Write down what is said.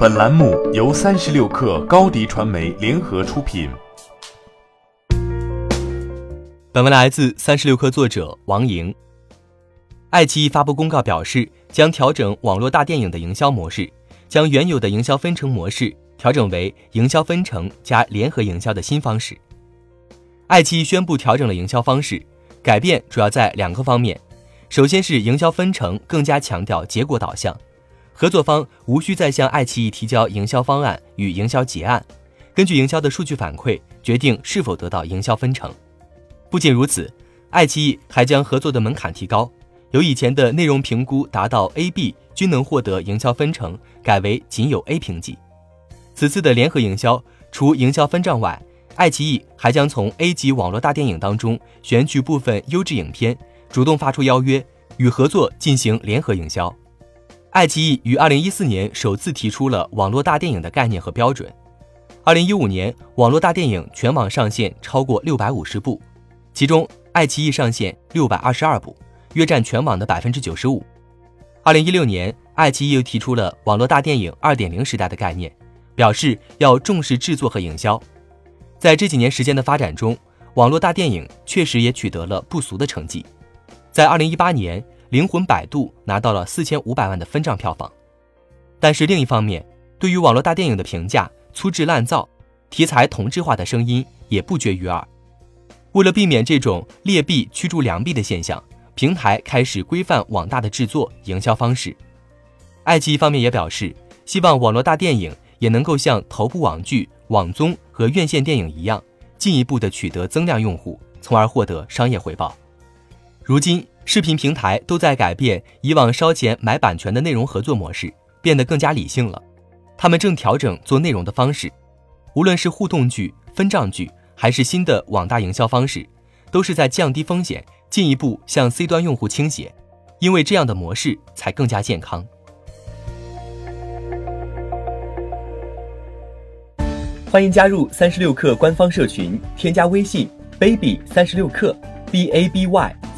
本栏目由三十六氪高低传媒联合出品。本文来自三十六氪作者王莹。爱奇艺发布公告表示，将调整网络大电影的营销模式，将原有的营销分成模式调整为营销分成加联合营销的新方式。爱奇艺宣布调整了营销方式，改变主要在两个方面。首先是营销分成更加强调结果导向。合作方无需再向爱奇艺提交营销方案与营销结案，根据营销的数据反馈决定是否得到营销分成。不仅如此，爱奇艺还将合作的门槛提高，由以前的内容评估达到 A、B 均能获得营销分成，改为仅有 A 评级。此次的联合营销，除营销分账外，爱奇艺还将从 A 级网络大电影当中选取部分优质影片，主动发出邀约，与合作进行联合营销。爱奇艺于二零一四年首次提出了网络大电影的概念和标准。二零一五年，网络大电影全网上线超过六百五十部，其中爱奇艺上线六百二十二部，约占全网的百分之九十五。二零一六年，爱奇艺又提出了网络大电影二点零时代的概念，表示要重视制作和营销。在这几年时间的发展中，网络大电影确实也取得了不俗的成绩。在二零一八年。《灵魂摆渡》拿到了四千五百万的分账票房，但是另一方面，对于网络大电影的评价粗制滥造、题材同质化的声音也不绝于耳。为了避免这种劣币驱逐良币的现象，平台开始规范网大的制作营销方式。爱奇艺方面也表示，希望网络大电影也能够像头部网剧、网综和院线电影一样，进一步的取得增量用户，从而获得商业回报。如今。视频平台都在改变以往烧钱买版权的内容合作模式，变得更加理性了。他们正调整做内容的方式，无论是互动剧、分账剧，还是新的网大营销方式，都是在降低风险，进一步向 C 端用户倾斜，因为这样的模式才更加健康。欢迎加入三十六氪官方社群，添加微信 baby 三十六氪 b a b y。